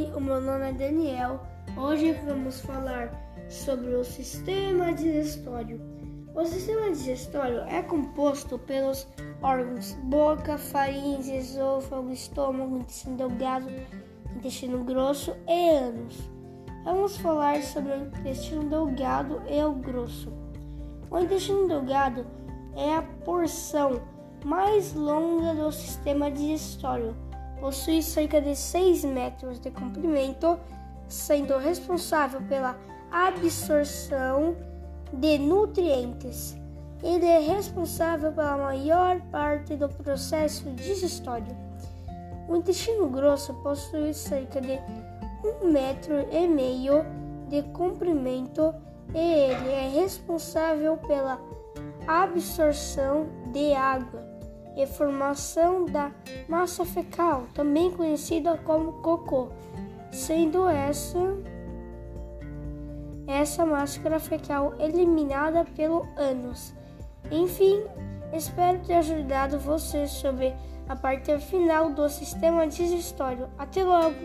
Oi, o meu nome é Daniel. Hoje vamos falar sobre o sistema digestório. O sistema digestório é composto pelos órgãos boca, faringe, esôfago, estômago, intestino delgado, intestino grosso e ânus. Vamos falar sobre o intestino delgado e o grosso. O intestino delgado é a porção mais longa do sistema digestório possui cerca de 6 metros de comprimento, sendo responsável pela absorção de nutrientes. Ele é responsável pela maior parte do processo digestório. O intestino grosso possui cerca de um metro e meio de comprimento e ele é responsável pela absorção de água e formação da massa fecal, também conhecida como cocô, sendo essa essa máscara fecal eliminada pelo ânus. Enfim, espero ter ajudado você sobre a parte final do sistema digestório. Até logo!